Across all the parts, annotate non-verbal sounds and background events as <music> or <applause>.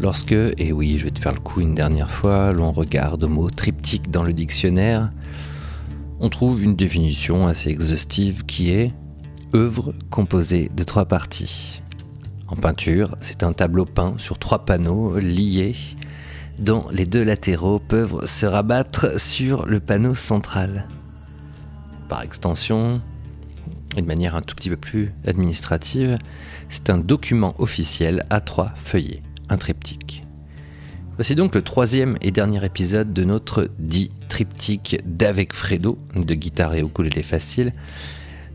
Lorsque, et oui, je vais te faire le coup une dernière fois, l'on regarde au mot triptyque dans le dictionnaire, on trouve une définition assez exhaustive qui est œuvre composée de trois parties. En peinture, c'est un tableau peint sur trois panneaux liés dont les deux latéraux peuvent se rabattre sur le panneau central. Par extension, et de manière un tout petit peu plus administrative, c'est un document officiel à trois feuillets, un triptyque. Voici donc le troisième et dernier épisode de notre dit triptyque d'Avec Fredo, de guitare et ukulélé facile,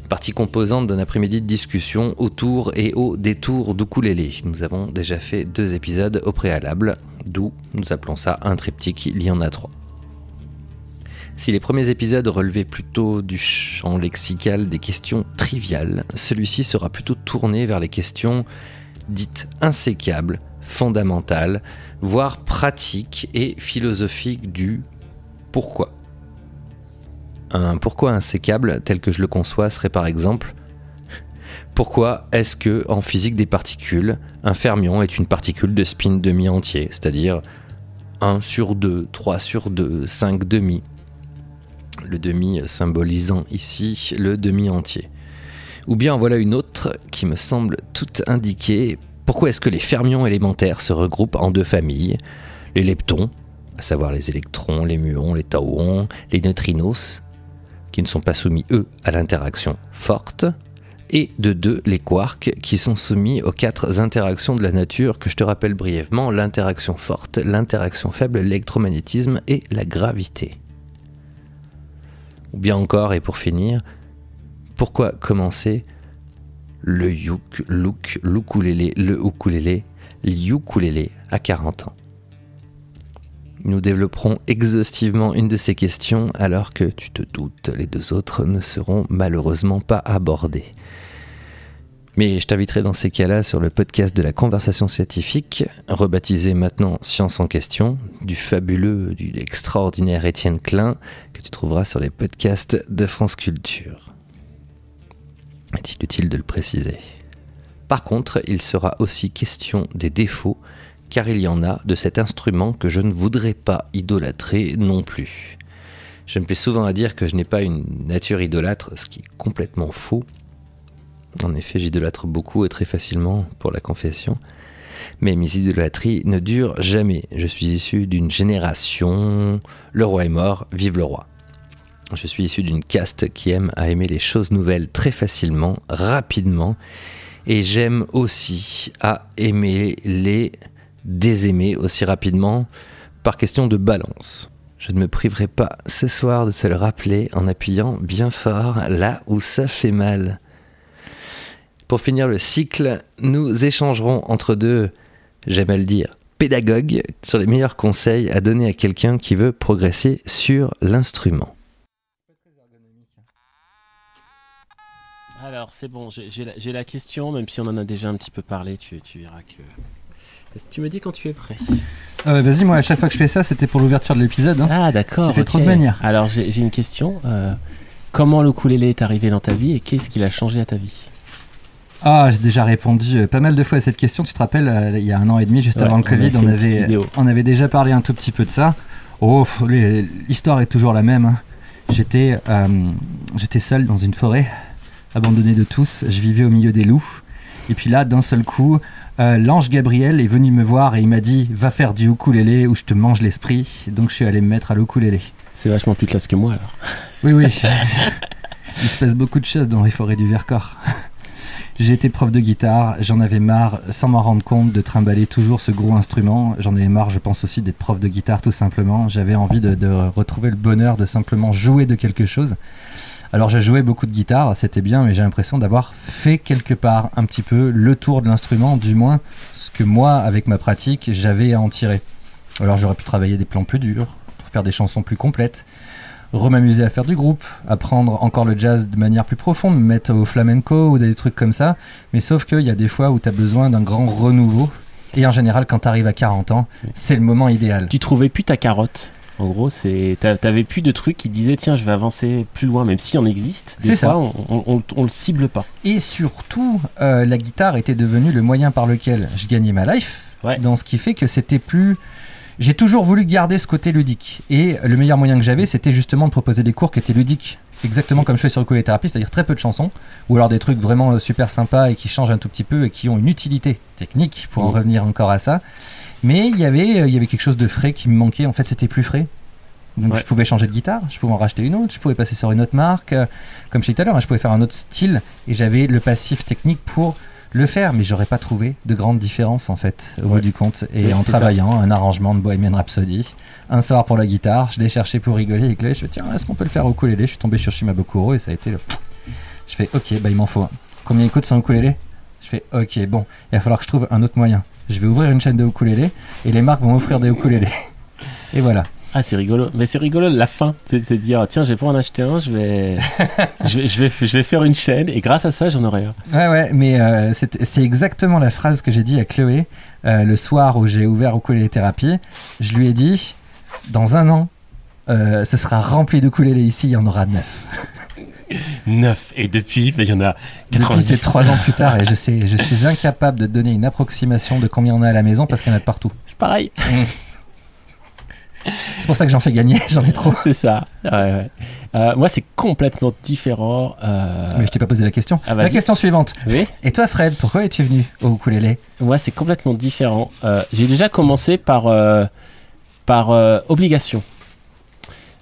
partie composante d'un après-midi de discussion autour et au détour d'ukulélé. Nous avons déjà fait deux épisodes au préalable, d'où nous appelons ça un triptyque, il y en a trois. Si les premiers épisodes relevaient plutôt du champ lexical des questions triviales, celui-ci sera plutôt tourné vers les questions dites insécables, fondamentales, voire pratiques et philosophiques du pourquoi. Un pourquoi insécable tel que je le conçois serait par exemple pourquoi est-ce que en physique des particules, un fermion est une particule de spin demi entier, c'est-à-dire 1 sur 2, 3 sur 2, 5 demi? Le demi symbolisant ici le demi entier. Ou bien voilà une autre qui me semble toute indiquée. Pourquoi est-ce que les fermions élémentaires se regroupent en deux familles Les leptons, à savoir les électrons, les muons, les tauons, les neutrinos, qui ne sont pas soumis, eux, à l'interaction forte, et de deux, les quarks, qui sont soumis aux quatre interactions de la nature que je te rappelle brièvement, l'interaction forte, l'interaction faible, l'électromagnétisme et la gravité. Ou bien encore, et pour finir, pourquoi commencer le yuk, look, l'ukulélé, le ukulélé, l'ukulélé à 40 ans? Nous développerons exhaustivement une de ces questions alors que, tu te doutes, les deux autres ne seront malheureusement pas abordées. Mais je t'inviterai dans ces cas-là sur le podcast de la conversation scientifique, rebaptisé maintenant Science en question, du fabuleux, du extraordinaire Étienne Klein, que tu trouveras sur les podcasts de France Culture. Est-il utile de le préciser? Par contre, il sera aussi question des défauts, car il y en a de cet instrument que je ne voudrais pas idolâtrer non plus. Je me plais souvent à dire que je n'ai pas une nature idolâtre, ce qui est complètement faux. En effet, j'idolâtre beaucoup et très facilement pour la confession. Mais mes idolâtries ne durent jamais. Je suis issu d'une génération. Le roi est mort, vive le roi. Je suis issu d'une caste qui aime à aimer les choses nouvelles très facilement, rapidement. Et j'aime aussi à aimer les désaimer aussi rapidement par question de balance. Je ne me priverai pas ce soir de se le rappeler en appuyant bien fort là où ça fait mal. Pour finir le cycle, nous échangerons entre deux, j'aime à le dire, pédagogues sur les meilleurs conseils à donner à quelqu'un qui veut progresser sur l'instrument. Alors c'est bon, j'ai la, question, même si on en a déjà un petit peu parlé, tu, tu verras que... Tu me dis quand tu es prêt? Euh, Vas-y, moi à chaque fois que je fais ça, c'était pour l'ouverture de l'épisode. Hein. Ah d'accord. Tu fais trop de manières. Alors j'ai une question. Euh, comment le ukulélé est arrivé dans ta vie et qu'est-ce qu'il a changé à ta vie? Ah, j'ai déjà répondu euh, pas mal de fois à cette question. Tu te rappelles, euh, il y a un an et demi, juste avant le Covid, on avait, on avait déjà parlé un tout petit peu de ça. Oh, l'histoire est toujours la même. Hein. J'étais, euh, j'étais seul dans une forêt, abandonné de tous. Je vivais au milieu des loups. Et puis là, d'un seul coup, l'ange Gabriel est venu me voir et il m'a dit Va faire du ukulélé ou je te mange l'esprit. Donc je suis allé me mettre à l'ukulélé. C'est vachement plus classe que moi alors. Oui, oui. <laughs> il se passe beaucoup de choses dans les forêts du Vercors. J'ai été prof de guitare, j'en avais marre, sans m'en rendre compte, de trimballer toujours ce gros instrument. J'en avais marre, je pense aussi, d'être prof de guitare tout simplement. J'avais envie de, retrouver le bonheur de simplement jouer de quelque chose. Alors je jouais beaucoup de guitare, c'était bien, mais j'ai l'impression d'avoir fait quelque part un petit peu le tour de l'instrument, du moins ce que moi, avec ma pratique, j'avais à en tirer. Alors j'aurais pu travailler des plans plus durs, faire des chansons plus complètes, m'amuser à faire du groupe, apprendre encore le jazz de manière plus profonde, me mettre au flamenco ou des trucs comme ça. Mais sauf qu'il y a des fois où tu as besoin d'un grand renouveau. Et en général, quand tu arrives à 40 ans, c'est le moment idéal. Tu trouvais plus ta carotte En gros, c'est t'a- t'avais plus de trucs qui disaient tiens, je vais avancer plus loin, même s'il en existe. Des C'est ça. On, on, on- on le cible pas. Et surtout, euh, la guitare était devenue le moyen par lequel je gagnais ma life. Ouais. Dans ce qui fait que c'était plus. J'ai toujours voulu garder ce côté ludique. Et le meilleur moyen que j'avais, c'était justement de proposer des cours qui étaient ludiques. Exactement comme je fais sur le thérapie, c'est-à-dire très peu de chansons, ou alors des trucs vraiment euh, super sympas et qui changent un tout petit peu et qui ont une utilité technique, pour en revenir encore à ça. Mais il y avait, euh, il y avait quelque chose de frais qui me manquait, en fait c'était plus frais. Donc Ouais. je pouvais changer de guitare, je pouvais en racheter une autre, je pouvais passer sur une autre marque. euh, comme je disais tout à l'heure, hein, je pouvais faire un autre style et j'avais le passif technique pour le faire, mais j'aurais pas trouvé de grande différence en fait au bout du compte. Et en ça. travaillant un arrangement de Bohemian Rhapsody, un soir pour la guitare, je l'ai cherché pour rigoler avec Chloé, je fais tiens, est-ce qu'on peut le faire au ukulélé? Je suis tombé sur Shimabukuro et ça a été le. Je fais ok, bah il m'en faut un. Combien il coûte sans ukulélé? Je fais ok, bon, il va falloir que je trouve un autre moyen. Je vais ouvrir une chaîne de ukulélé et les marques vont m'offrir des ukulélés. <laughs> Et voilà. Ah, c'est rigolo. Mais c'est rigolo la fin. C'est de dire tiens, je vais pas en acheter un, je vais, <laughs> je vais, je vais, je vais faire une chaîne et grâce à ça, j'en aurai un. Ouais, ouais, mais euh, c'est exactement la phrase que j'ai dit à Chloé euh, le soir où j'ai ouvert Ukulélé Thérapie. Je lui ai dit, dans un an, euh, ce sera rempli d'ukulélé ici, il y en aura neuf. <laughs> 9. Et depuis, ben, il y en a Depuis, 90. c'est trois ans plus tard et je, <laughs> sais, je suis incapable de te donner une approximation de combien on a à la maison parce qu'il y en a de partout. C'est pareil. C'est pour ça que j'en fais gagner, <laughs> j'en ai trop. c'est ça. Ouais, ouais. Euh, moi, c'est complètement différent. euh, Mais je t'ai pas posé la question. Ah, la question suivante. oui. Et toi, Fred, pourquoi es-tu venu au ukulélé? Moi, c'est complètement différent. Euh, J'ai déjà commencé par, par obligation.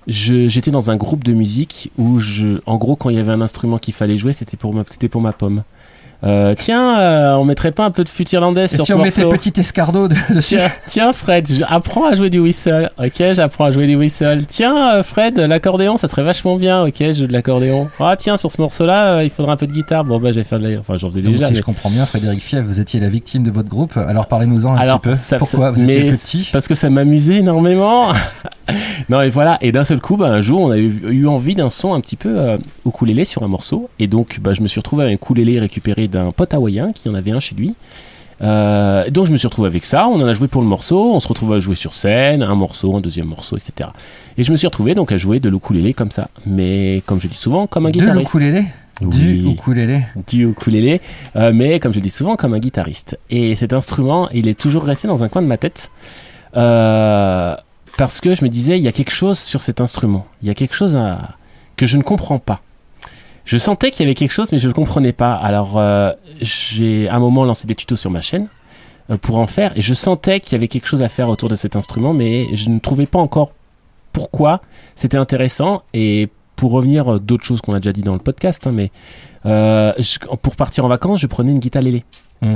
J'étais dans un groupe de musique où, je, en gros, quand il y avait un instrument qu'il fallait jouer, c'était pour, ma- pour ma pomme. Euh, tiens, euh, on mettrait pas un peu de flûte irlandaise Et sur si ce on mettait morceau petit escargot de- <laughs> dessus Tiens, tiens, Fred, apprends à jouer du whistle. Ok, j'apprends à jouer du whistle. Tiens, euh, Fred, l'accordéon, ça serait vachement bien. Ok, je joue de l'accordéon. Ah, tiens, sur ce morceau-là, euh, il faudra un peu de guitare. Bon, bah, j'ai fait de la. Enfin, j'en faisais Donc, déjà. si mais- je comprends bien, Frédéric Fief, vous étiez la victime de votre groupe. Alors parlez-nous-en un Alors, petit peu. ça- Pourquoi ça- vous étiez plus petit Parce que ça m'amusait énormément. <laughs> non, et voilà. Et d'un seul coup, bah, un jour, on a eu, eu envie d'un son un petit peu ukulélé sur un morceau. Et donc, bah, je me suis retrouvé avec un ukulélé récupéré d'un pote hawaïen qui en avait un chez lui. Euh, donc, je me suis retrouvé avec ça. On en a joué pour le morceau. On se retrouve à jouer sur scène, un morceau, un deuxième morceau, etc. Et je me suis retrouvé donc à jouer de l'ukulélé comme ça. Mais comme je dis souvent, comme un De guitariste. l'ukulélé? Du ukulélé du ukulélé, euh, mais comme je dis souvent, comme un guitariste. Et cet instrument, il est toujours resté dans un coin de ma tête. euh, parce que je me disais, il y a quelque chose sur cet instrument. Il y a quelque chose à- que je ne comprends pas. Je sentais qu'il y avait quelque chose, mais je ne comprenais pas. Alors, euh, j'ai à un moment lancé des tutos sur ma chaîne euh, pour en faire, et je sentais qu'il y avait quelque chose à faire autour de cet instrument, mais je ne trouvais pas encore pourquoi c'était intéressant. Et pour revenir euh, d'autres choses qu'on a déjà dit dans le podcast, hein, mais euh, je- pour partir en vacances, je prenais une guitare lélé. Mm.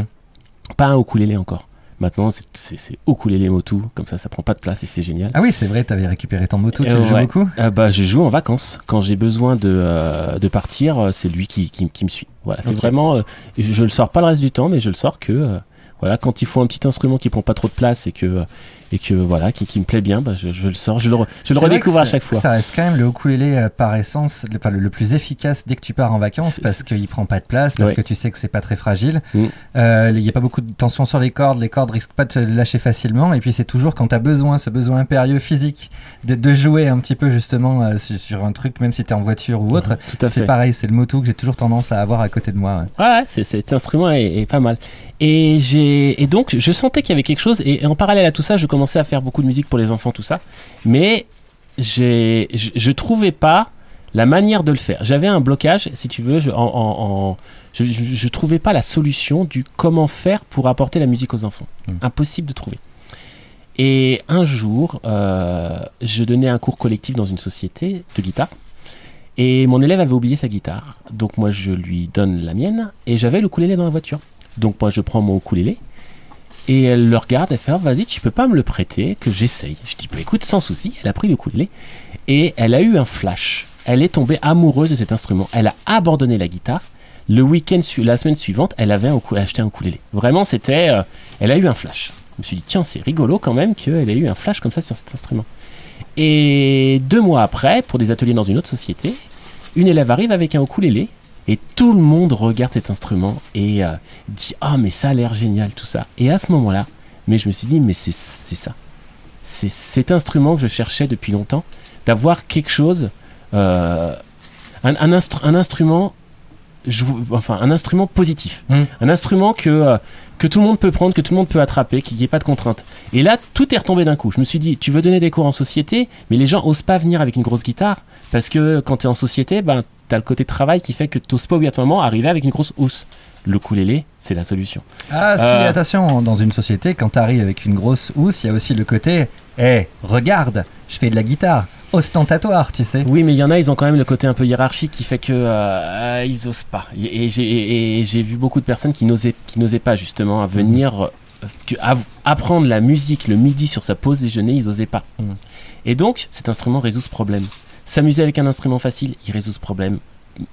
Pas un ukulélé encore. Maintenant, c'est- c'est c'est ukulélé motu, comme ça, ça prend pas de place et c'est génial. Ah oui, c'est vrai, t'avais récupéré ton moto, tu Euh, le joues ouais. beaucoup? Euh, bah, je joue en vacances. Quand j'ai besoin de, euh, de partir, c'est lui qui, qui, qui me suit. Voilà, c'est vraiment. je, je le sors pas le reste du temps, mais je le sors que. voilà, quand il faut un petit instrument qui prend pas trop de place et que, et que voilà, qui, qui me plaît bien, bah, je, je le sors, je le, re- je le redécouvre à chaque fois. Ça reste quand même le ukulélé euh, par essence, le, enfin, le, le plus efficace dès que tu pars en vacances parce qu'il prend pas de place, parce Ouais. que tu sais que c'est pas très fragile. Mm. Euh, Il y a pas beaucoup de tension sur les cordes, les cordes risquent pas de te lâcher facilement. Et puis c'est toujours quand tu as besoin, ce besoin impérieux physique de, de jouer un petit peu justement euh, sur, un truc, même si tu es en voiture ou autre. À C'est pareil, c'est le moto que j'ai toujours tendance à avoir à côté de moi. ouais. Ouais, c'est, cet instrument est, est pas mal. Et, j'ai, et donc, je sentais qu'il y avait quelque chose. Et, en parallèle à tout ça, je commençais à faire beaucoup de musique pour les enfants, tout ça. Mais je, je trouvais pas la manière de le faire. J'avais un blocage, si tu veux. Je, en, en- en- je, je- je trouvais pas la solution du comment faire pour apporter la musique aux enfants. Mm. Impossible de trouver. Et un jour, euh, je donnais un cours collectif dans une société de guitare. Et mon élève avait oublié sa guitare. Donc moi, je lui donne la mienne. Et j'avais le ukulélé dans la voiture. Donc moi, je prends mon ukulélé. Et elle le regarde, elle fait Ah, Vas-y, tu peux pas me le prêter, que j'essaye. Je dis Bah écoute, sans souci. Elle a pris le ukulélé. Et elle a eu un flash. Elle est tombée amoureuse de cet instrument. Elle a abandonné la guitare. Le week-end, la semaine suivante, elle avait acheté un ukulélé. Vraiment, c'était. euh, elle a eu un flash. Je me suis dit Tiens, c'est rigolo quand même qu'elle ait eu un flash comme ça sur cet instrument. Et deux mois après, pour des ateliers dans une autre société, une élève arrive avec un ukulélé et tout le monde regarde cet instrument et euh, dit ah mais ça a l'air génial tout ça. Et à ce moment-là, mais je me suis dit mais c'est c'est ça, c'est cet instrument que je cherchais depuis longtemps, d'avoir quelque chose, euh, un, un, instru- un instrument, jou- enfin un instrument positif, Mm. un instrument que euh, que tout le monde peut prendre, que tout le monde peut attraper, qu'il n'y ait pas de contraintes. Et là, tout est retombé d'un coup. Je me suis dit, tu veux donner des cours en société, mais les gens osent pas venir avec une grosse guitare parce que quand tu es en société, ben t'as le côté travail qui fait que tu pas obligatoirement arriver avec une grosse housse. Le ukulélé, c'est la solution. Ah si, Euh. attention, dans une société, quand t'arrives avec une grosse housse, il y a aussi le côté, hé, regarde, je fais de la guitare, ostentatoire, tu sais. Oui, mais il y en a, ils ont quand même le côté un peu hiérarchique qui fait que euh, ils osent pas. Et, et j'ai vu beaucoup de personnes qui n'osaient qui n'osaient pas justement à venir euh, à- apprendre la musique le midi sur sa pause déjeuner, ils osaient pas. Mhm. Et donc, cet instrument résout ce problème. S'amuser avec un instrument facile, il résout ce problème.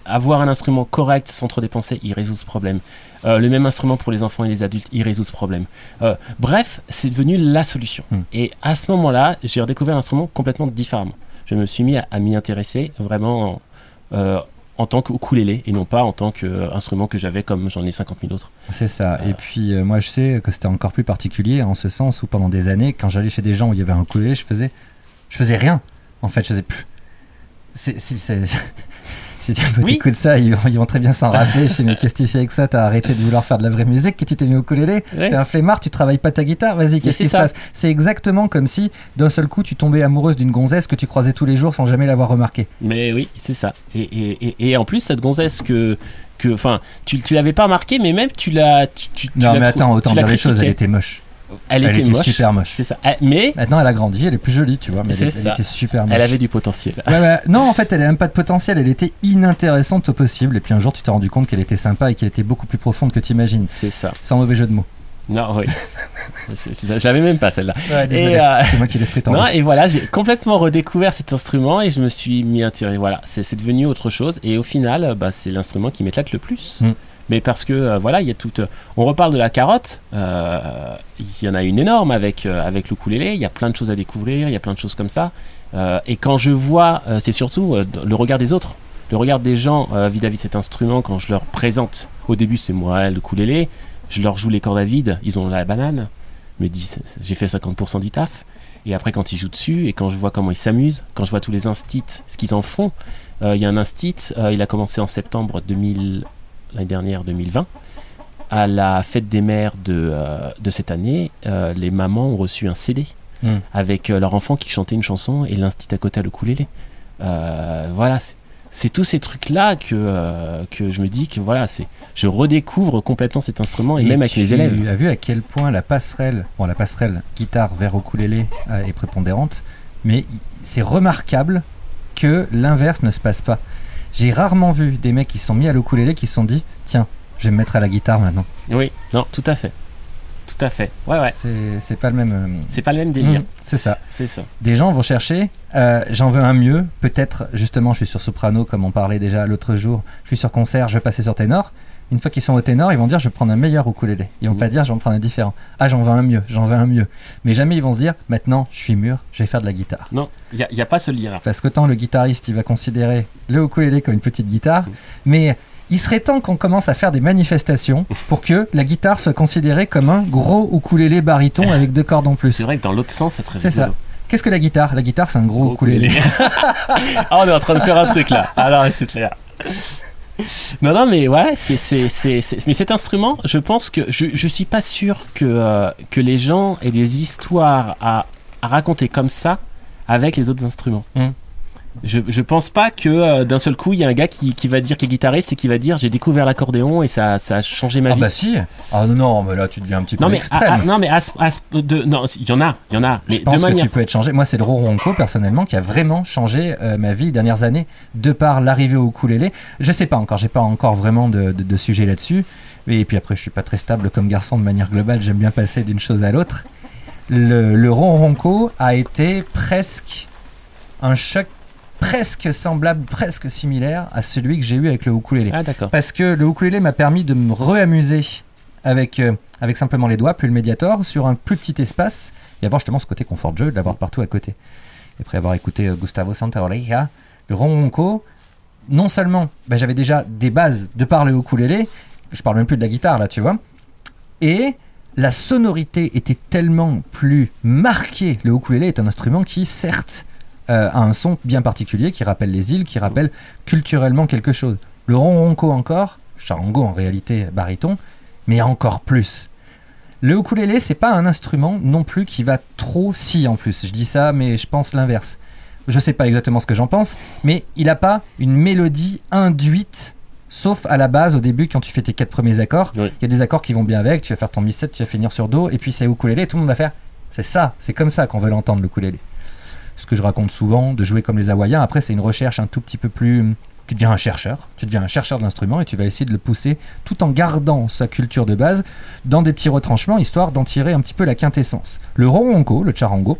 Avoir un instrument correct sans trop dépenser, il résout ce problème. Euh, le même instrument pour les enfants et les adultes, il résout ce problème. Euh, bref, c'est devenu la solution. Mhm. Et à ce moment-là, j'ai redécouvert l'instrument complètement différemment je me suis mis à, à m'y intéresser vraiment euh, en tant qu'ukulélé et non pas en tant qu'instrument que j'avais comme j'en ai 50 000 autres. C'est ça. Euh. Et puis euh, moi je sais que c'était encore plus particulier en ce sens où pendant des années, quand j'allais chez des gens où il y avait un ukulélé, je faisais, je faisais rien. En fait, je faisais plus. C'est, si <laughs> tu Oui. écoutes ça, ils, vont- ils vont très bien s'en rappeler. Je sais, mais qu'est-ce que tu fais avec ça? T'as arrêté de vouloir faire de la vraie musique, que tu t'es mis au ukulélé Ouais. T'es un flemmard, tu travailles pas ta guitare, vas-y, qu'est-ce qui se passe? C'est exactement comme si d'un seul coup tu tombais amoureuse d'une gonzesse que tu croisais tous les jours sans jamais l'avoir remarqué. Mais oui, c'est ça. Et, et, et, et en plus, cette gonzesse que. que enfin, tu, tu l'avais pas remarqué, mais même tu l'as. Tu, Non, mais attends, autant dire les choses, elle était moche. Elle, Elle était, était moche. super moche. C'est ça. Mais Maintenant, elle a grandi, elle est plus jolie, tu vois, mais elle, était super moche. elle avait du potentiel. Ouais, ouais. Non, en fait, elle n'a même pas de potentiel, elle était inintéressante au possible. Et puis un jour, tu t'es rendu compte qu'elle était sympa et qu'elle était beaucoup plus profonde que tu imagines. C'est ça. Sans mauvais jeu de mots. Non, oui. <laughs> J'avais même pas celle-là. Ouais, euh, C'est moi qui l'esprit. <laughs> Non, et voilà, j'ai complètement redécouvert cet instrument et je me suis mis à tirer. Voilà, c'est devenu autre chose. Et au final, bah, c'est l'instrument qui m'éclate le plus. Mm. Mais parce que, euh, voilà, il y a toute. On reparle de la carotte. euh, Il y en a une énorme avec, euh, avec le ukulélé. Il y a plein de choses à découvrir. Il y a plein de choses comme ça. Euh, et quand je vois, euh, c'est surtout euh, le regard des autres. Le regard des gens euh, vis-à-vis de cet instrument, quand je leur présente. Au début, c'est moi, le ukulélé. Je leur joue les cordes à vide. Ils ont la banane. Me dis, c'est- c'est- j'ai fait 50% du taf. Et après, quand ils jouent dessus, et quand je vois comment ils s'amusent, quand je vois tous les instits, ce qu'ils en font, euh, il y a un instit, euh, il a commencé en septembre 2000, l'année dernière, 2020. À la fête des mères de, euh, de cette année, euh, les mamans ont reçu un CD Mm. avec euh, leur enfant qui chantait une chanson et l'instit à côté à le. Euh, voilà, c'est- tous ces trucs-là que, que je me dis que voilà, c'est je redécouvre complètement cet instrument et, même avec tu les élèves. as vu à quel point la passerelle, bon, la passerelle guitare vers ukulélé est prépondérante, mais c'est remarquable que l'inverse ne se passe pas. J'ai rarement vu des mecs qui se sont mis à l'ukulélé qui se sont dit tiens, je vais me mettre à la guitare maintenant. Oui, non, tout à fait. Tout à fait. Ouais, ouais. C'est- pas le même. euh, C'est pas le même délire. mm, c'est ça. C'est ça. Des gens vont chercher, euh, j'en veux un mieux, peut-être justement je suis sur soprano comme on parlait déjà l'autre jour, je suis sur concert, je vais passer sur ténor. Une fois qu'ils sont au ténor, ils vont dire je vais prendre un meilleur ukulélé. Ils vont Mhm. pas dire je vais en prendre un différent. Ah j'en veux un mieux, j'en veux un mieux. Mais jamais ils vont se dire maintenant je suis mûr, je vais faire de la guitare. Non, il n'y a, pas ce lien-là. Parce qu'autant le guitariste il va considérer le ukulélé comme une petite guitare, Mhm. mais il serait temps qu'on commence à faire des manifestations <laughs> pour que la guitare soit considérée comme un gros ukulélé baryton avec deux cordes en plus. C'est vrai que dans l'autre sens, ça serait C'est ça. Qu'est-ce que la guitare? La guitare c'est un gros ukulélé. <laughs> ah, on est en train de faire un truc là. Alors, c'est clair. <laughs> Non, non, mais ouais, c'est, c'est, c'est, mais cet instrument, je pense que je, suis pas sûr que, euh, que les gens aient des histoires à, raconter comme ça avec les autres instruments. Hmm. Je, je pense pas que euh, d'un seul coup, il y a un gars qui, qui va dire qu'il est guitariste et qui va dire j'ai découvert l'accordéon et ça, ça a changé ma Ah vie. bah si Ah non, non, mais là tu deviens un petit non, peu mais, extrême. ah, ah, non, mais à à ce- de, non, il y en a, il y en a. Mais je pense de que tu peux être changé. Moi, c'est le Ronronco, personnellement, qui a vraiment changé euh, ma vie les dernières années, de par l'arrivée au ukulélé. Je sais pas encore, j'ai pas encore vraiment de, de- de sujet là-dessus. Et puis après, je suis pas très stable comme garçon de manière globale, j'aime bien passer d'une chose à l'autre. Le, le Ronronco a été presque un choc presque semblable, presque similaire à celui que j'ai eu avec le ukulélé. Ah, d'accord. Parce que le ukulélé m'a permis de me réamuser avec, euh, avec simplement les doigts, plus le médiator, sur un plus petit espace, et avoir justement ce côté confort de jeu, de l'avoir partout à côté. Et après avoir écouté euh, Gustavo Santaolalla, le ronronco, non seulement bah, j'avais déjà des bases de par le ukulélé, je parle même plus de la guitare là, tu vois, et la sonorité était tellement plus marquée. Le ukulélé est un instrument qui, certes, euh, a un son bien particulier, qui rappelle les îles, qui rappelle culturellement quelque chose. Le ronronco encore, charango en réalité baryton, mais encore plus. Le ukulélé, c'est pas un instrument non plus qui va trop si en plus. Je dis ça, mais je pense l'inverse. Je sais pas exactement ce que j'en pense, mais il a pas une mélodie induite Sauf à la base, au début, quand tu fais tes quatre premiers accords, il Oui. y a des accords qui vont bien avec. Tu vas faire ton mi 7, tu vas finir sur do, et puis c'est ukulélé. et Tout le monde va faire. C'est ça, c'est comme ça qu'on veut l'entendre le ukulélé. Ce que je raconte souvent, de jouer comme les Hawaïens. Après, c'est une recherche un tout petit peu plus. Tu deviens un chercheur, tu deviens un chercheur de l'instrument et tu vas essayer de le pousser tout en gardant sa culture de base dans des petits retranchements histoire d'en tirer un petit peu la quintessence. Le ronronco, le charango,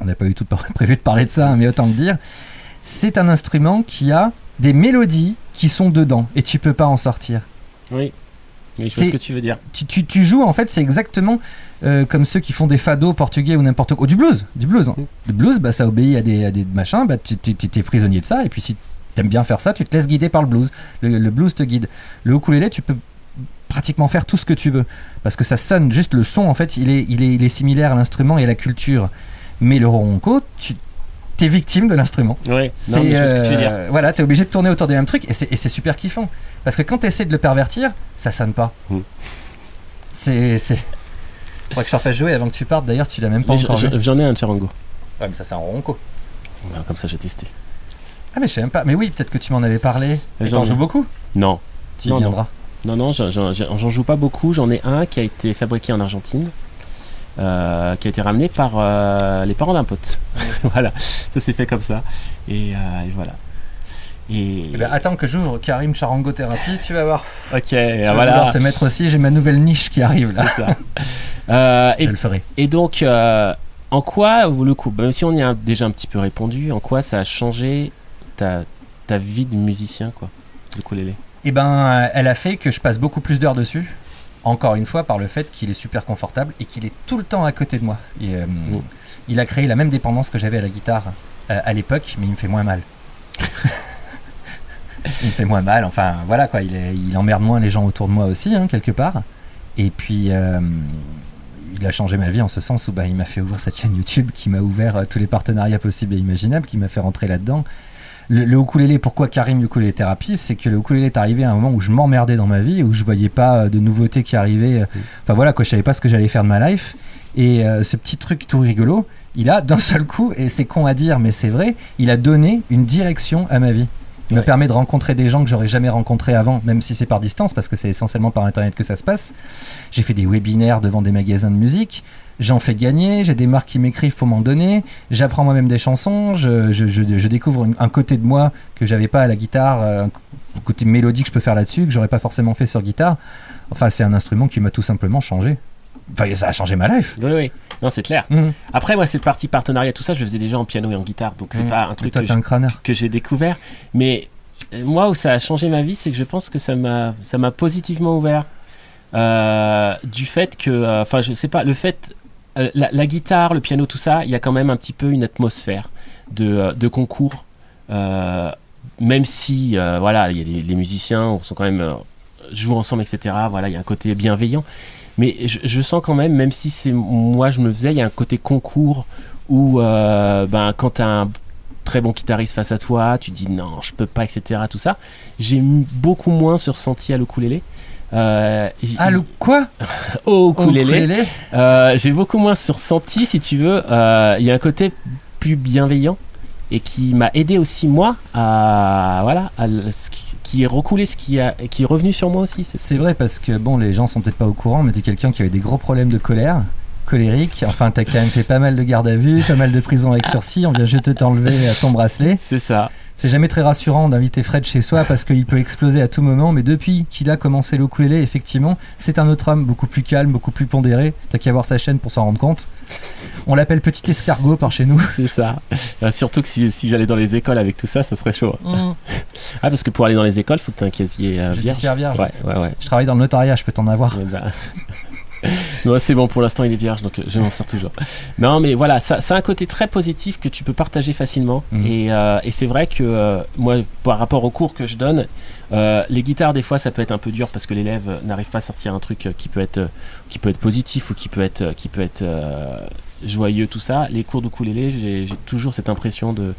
on n'a pas eu tout <laughs> prévu de parler de ça, hein, mais autant le dire, c'est un instrument qui a des mélodies qui sont dedans et tu peux pas en sortir. Oui. Oui, je vois ce que tu veux dire. Tu, tu- tu joues en fait, c'est exactement euh, comme ceux qui font des fados portugais ou n'importe quoi. Oh, du blues, du blues. hein. Mm. Le blues, bah, ça obéit à des, à des machins, bah, tu es prisonnier de ça et puis si t'aimes bien faire ça, tu te laisses guider par le blues. Le, le blues te guide. Le ukulélé, tu peux pratiquement faire tout ce que tu veux parce que ça sonne juste le son en fait il est, il est, il est similaire à l'instrument et à la culture mais le ronronco tu es victime de l'instrument Oui. c'est, mais vois ce que tu veux dire. euh, voilà, t'es obligé de tourner autour des mêmes trucs et c'est, et c'est super kiffant. Parce que quand t'essaies de le pervertir, ça sonne pas. Mm. C'est. Faudrait que je t'en fasse jouer avant que tu partes. D'ailleurs, tu l'as même pas Mais encore J'en ai un charango. Ouais, mais ça, c'est un ronco. Comme ça, j'ai testé. Ah, mais je sais même pas. Mais oui, peut-être que tu m'en avais parlé. J'en joues beaucoup Non. Tu Non, non. viendras. Non, non, j'en- j'en j'en joue pas beaucoup. J'en ai un qui a été fabriqué en Argentine, euh, qui a été ramené par euh, les parents d'un pote. <laughs> voilà, ça s'est fait comme ça. Et, euh, et voilà. Et, Eh ben, attends que j'ouvre Karim Charango Thérapie, tu vas voir. ok, Tu vas voilà, te mettre aussi. J'ai ma nouvelle niche qui arrive là. ça. <laughs> Euh, et, Je le ferai. et donc, euh, en quoi, le coup, même si on y a déjà un petit peu répondu, en quoi ça a changé ta, ta vie de musicien, quoi, le ukulélé? Et ben, elle a fait que je passe beaucoup plus d'heures dessus. Encore une fois, par le fait qu'il est super confortable et qu'il est tout le temps à côté de moi. Et, euh, Mm. Il a créé la même dépendance que j'avais à la guitare à l'époque, mais il me fait moins mal. <laughs> il me fait moins mal. Enfin, voilà quoi. Il, est- il emmerde moins les gens autour de moi aussi, hein, quelque part. Et puis, euh, il a changé ma vie en ce sens où bah, il m'a fait ouvrir cette chaîne YouTube qui m'a ouvert euh, tous les partenariats possibles et imaginables, qui m'a fait rentrer là-dedans. Le, le ukulélé, pourquoi Karim Ukulélé Thérapie? C'est que le ukulélé est arrivé à un moment où je m'emmerdais dans ma vie, où je voyais pas euh, de nouveautés qui arrivaient. euh, Enfin voilà, quoi, je savais pas ce que j'allais faire de ma life. Et euh, ce petit truc tout rigolo, il a d'un seul coup, et c'est con à dire, mais c'est vrai, il a donné une direction à ma vie. Il me Ouais. permet de rencontrer des gens que j'aurais jamais rencontrés avant, même si c'est par distance, parce que c'est essentiellement par internet que ça se passe. J'ai fait des webinaires devant des magasins de musique. J'en fais gagner, j'ai des marques qui m'écrivent pour m'en donner, j'apprends moi-même des chansons, je, je- je- je découvre une- un côté de moi que j'avais pas à la guitare, euh, un côté mélodique que je peux faire là-dessus, que j'aurais pas forcément fait sur guitare. Enfin, c'est un instrument qui m'a tout simplement changé. Enfin, ça a changé ma life. Oui, oui, non, c'est clair. Mhm. Après, moi, cette partie partenariat, tout ça, je faisais déjà en piano et en guitare, donc c'est Mhm. pas un truc que j'ai découvert. Mais euh, moi, où ça a changé ma vie, c'est que je pense que ça m'a, ça m'a positivement ouvert. Euh, du fait que, euh, enfin, je sais pas, le fait, euh, la, la guitare, le piano, tout ça, il y a quand même un petit peu une atmosphère de, euh, de concours. Euh, même si, euh, voilà, il y a les, les musiciens sont quand même euh, jouent ensemble, etc. Voilà, il y a un côté bienveillant. Mais je, je sens quand même, même si c'est moi je me faisais, il y a un côté concours où, euh, ben, quand t'as un très bon guitariste face à toi, tu dis non, je peux pas, etc. Tout ça. J'ai beaucoup moins ce ressenti à l'ukulélé. Euh, Ah, le quoi? <laughs> Au ukulélé. Euh, j'ai beaucoup moins ce ressenti, si tu veux. Euh, Il y a un côté plus bienveillant et qui m'a aidé aussi moi à voilà, à qui, est recoulé, ce qui, a, qui est revenu sur moi aussi. C'est C'est vrai parce que bon, les gens sont peut-être pas au courant, mais t'es quelqu'un qui avait des gros problèmes de colère, colérique. Enfin, t'as quand même fait pas mal de garde à vue, pas mal de prison avec sursis. On vient juste de t'enlever ton bracelet. c'est ça. C'est jamais très rassurant d'inviter Fred chez soi parce qu'il peut exploser à tout moment. Mais depuis qu'il a commencé le ukulélé, effectivement, c'est un autre homme beaucoup plus calme, beaucoup plus pondéré. T'as qu'à voir sa chaîne pour s'en rendre compte. On l'appelle petit escargot par chez nous. C'est ça. Euh, surtout que si, si j'allais dans les écoles avec tout ça, ça serait chaud. <laughs> Ah, parce que pour aller dans les écoles, faut que tu aies un casier euh, vierge. Judiciaire vierge. Ouais, ouais, ouais. Je travaille dans le notariat, je peux t'en avoir. Ouais, bah, <laughs> non, c'est bon, pour l'instant il est vierge, donc euh, je m'en sers toujours. Non, mais voilà, ça, c'est un côté très positif que tu peux partager facilement. Mhm. Et, euh, et c'est vrai que euh, moi, par rapport aux cours que je donne, euh, les guitares, des fois, ça peut être un peu dur parce que l'élève n'arrive pas à sortir un truc qui peut être, qui peut être positif ou qui peut être, qui peut être joyeux, tout ça. Les cours d'ukulélé, j'ai, j'ai toujours cette impression de,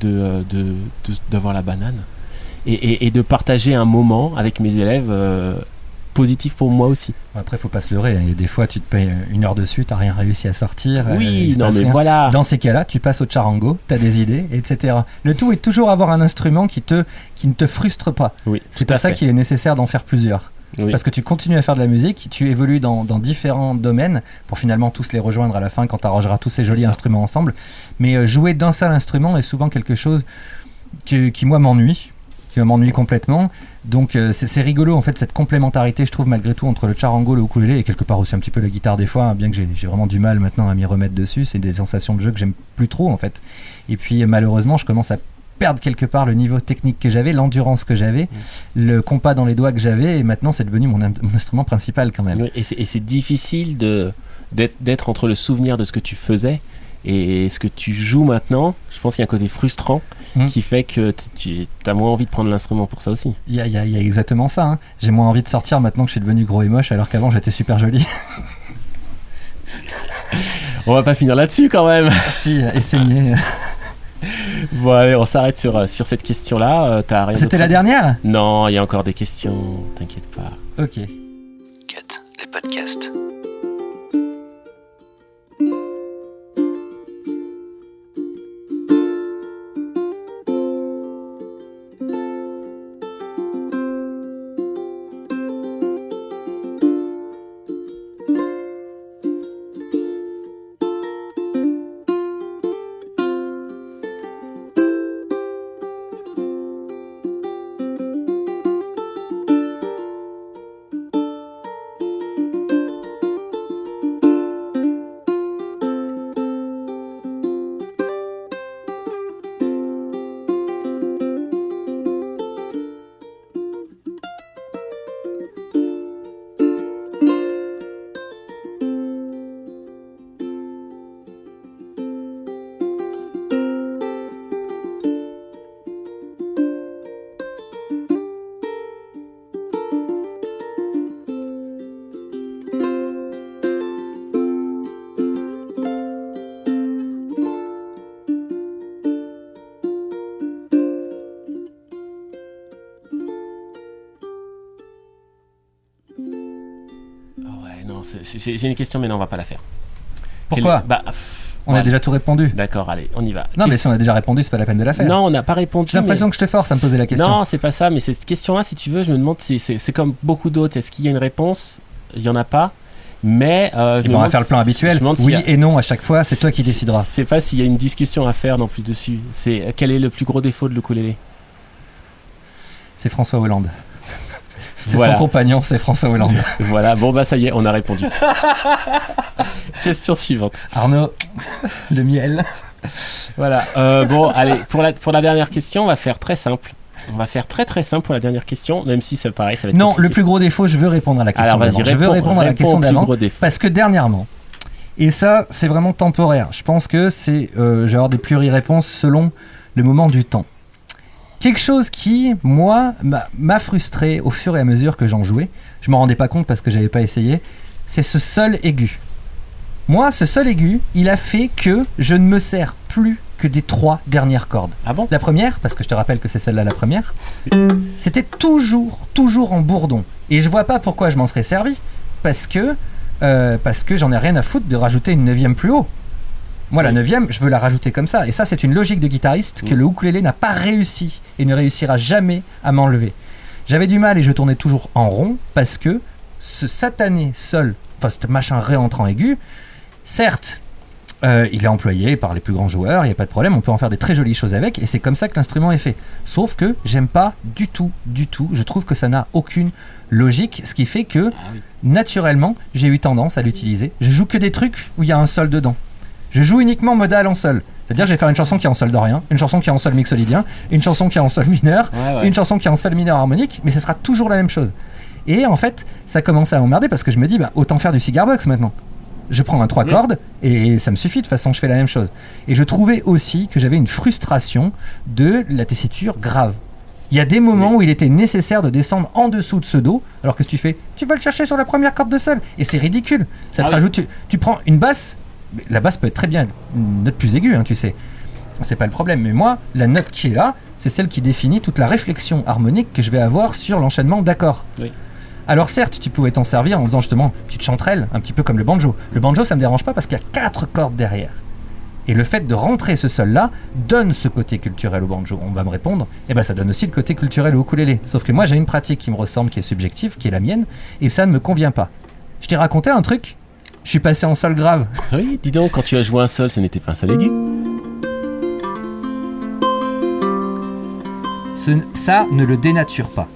de, de- de- d'avoir la banane. Et, et- et de partager un moment avec mes élèves positif pour moi aussi. Après, faut pas se leurrer. hein. Il y a des fois, tu te payes une heure de suite, t'as rien réussi à sortir. euh, il Oui, non mais rien. voilà. Dans ces cas-là, tu passes au charango, tu as des idées, etc. Le tout est toujours avoir un instrument qui, te, qui ne te frustre pas. Oui, C'est pour ça qu'il est nécessaire d'en faire plusieurs. Oui. Parce que tu continues à faire de la musique, tu évolues dans, dans différents domaines pour finalement tous les rejoindre à la fin quand tu arrangeras tous ces jolis instruments ensemble. Mais euh, jouer d'un seul instrument est souvent quelque chose qui, qui, moi, m'ennuie, qui m'ennuie complètement. Donc euh, c'est rigolo en fait cette complémentarité je trouve malgré tout entre le charango, le ukulélé et quelque part aussi un petit peu la guitare des fois, hein, bien que j'ai vraiment du mal maintenant à m'y remettre dessus. C'est des sensations de jeu que j'aime plus trop en fait. Et puis malheureusement je commence à perdre quelque part le niveau technique que j'avais, l'endurance que j'avais, le compas dans les doigts que j'avais et maintenant c'est devenu mon, mon instrument principal quand même. Et c'est difficile d'être entre le souvenir de ce que tu faisais et ce que tu joues maintenant. Je pense qu'il y a un côté frustrant Mm. qui fait que tu as moins envie de prendre l'instrument pour ça aussi. Il y a, il y a- il y a exactement ça. hein. J'ai moins envie de sortir maintenant que je suis devenu gros et moche alors qu'avant j'étais super joli. <laughs> On va pas finir là-dessus quand même. <laughs> si, et saigner. <laughs> bon allez, on s'arrête sur, euh, sur cette question-là. Euh, t'as rien C'était la dernière? Non, il y a encore des questions. T'inquiète pas. Ok. Cut, les podcasts. C'est- j'ai une question, mais non, on va pas la faire. Pourquoi Bah, pff, On a déjà tout répondu. D'accord, allez, on y va. Non, mais si on a déjà répondu, c'est pas la peine de la faire. Non, on n'a pas répondu. J'ai l'impression mais- que je te force à me poser la question. Non, c'est pas ça, mais cette question-là, si tu veux, je me demande si c'est comme beaucoup d'autres. Est-ce qu'il y a une réponse? Il y en a pas. Mais euh, je Eh me ben, on va faire le plan habituel. Oui y a- et non à chaque fois, c'est toi qui décideras. Je sais pas s'il y a une discussion à faire non plus dessus. C'est euh, quel est le plus gros défaut de l'ukulélé C'est François Hollande. C'est Voilà. son compagnon, c'est François Hollande. <laughs> Voilà, bon bah ça y est, on a répondu. <laughs> Question suivante. Arnaud, le miel. Voilà. euh, bon, allez, pour la, pour la dernière question, on va faire très simple. On va faire très très simple pour la dernière question, même si c'est pareil, ça va être Non, compliqué. le plus gros défaut, je veux répondre à la question Alors vas-y, d'avant. Je veux réponds- répondre à la réponds question d'avant. Parce que dernièrement, et ça, c'est vraiment temporaire. Je pense que c'est, euh, je vais avoir des pluri-réponses selon le moment du temps. Quelque chose qui, moi, m'a frustré au fur et à mesure que j'en jouais. Je m'en rendais pas compte parce que j'avais pas essayé. C'est ce seul aigu. Moi, ce seul aigu, il a fait que je ne me sers plus que des trois dernières cordes. Ah bon? La première, parce que je te rappelle que c'est celle-là la première, c'était toujours, toujours en bourdon. Et je vois pas pourquoi je m'en serais servi, parce que, euh, parce que j'en ai rien à foutre de rajouter une neuvième plus haut. Moi, la neuvième, je veux la rajouter comme ça. Et ça, c'est une logique de guitariste que le ukulélé n'a pas réussi et ne réussira jamais à m'enlever. J'avais du mal et je tournais toujours en rond parce que ce satané sol, enfin ce machin réentrant aigu, certes, euh, il est employé par les plus grands joueurs, il n'y a pas de problème, on peut en faire des très jolies choses avec, et c'est comme ça que l'instrument est fait. Sauf que j'aime pas du tout, du tout, je trouve que ça n'a aucune logique, ce qui fait que, Ah naturellement, j'ai eu tendance à l'utiliser. Je joue que des trucs où il y a un sol dedans. Je joue uniquement modal en sol. C'est-à-dire, je vais faire une chanson qui est en sol dorien, une chanson qui est en sol mixolydien, une chanson qui est en sol mineur, Ouais, ouais. une chanson qui est en sol mineur harmonique, mais ce sera toujours la même chose. Et en fait, ça commence à m'emmerder parce que je me dis, bah, autant faire du cigar box maintenant. Je prends un trois Oui. cordes et ça me suffit. De toute façon, je fais la même chose. Et je trouvais aussi que j'avais une frustration de la tessiture grave. Il y a des moments où il était nécessaire de descendre en dessous de ce dos, alors que si tu fais, tu vas le chercher sur la première corde de sol. Et c'est ridicule. Ça te Ah oui. rajoute. Tu, tu prends une basse, la basse peut être très bien une note plus aiguë, hein, tu sais. C'est pas le problème. Mais moi, la note qui est là, c'est celle qui définit toute la réflexion harmonique que je vais avoir sur l'enchaînement d'accords. Oui. Alors certes, tu pouvais t'en servir en faisant justement une petite chanterelle, un petit peu comme le banjo. Le banjo, ça me dérange pas parce qu'il y a quatre cordes derrière. Et le fait de rentrer ce sol-là donne ce côté culturel au banjo. On va me répondre, et ben ça donne aussi le côté culturel au ukulélé. Sauf que moi j'ai une pratique qui me ressemble, qui est subjective, qui est la mienne, et ça ne me convient pas. Je t'ai raconté un truc Je suis passé en sol grave. <laughs> Oui, dis donc, quand tu as joué un sol, ce n'était pas un sol aigu. Ce- ça ne le dénature pas.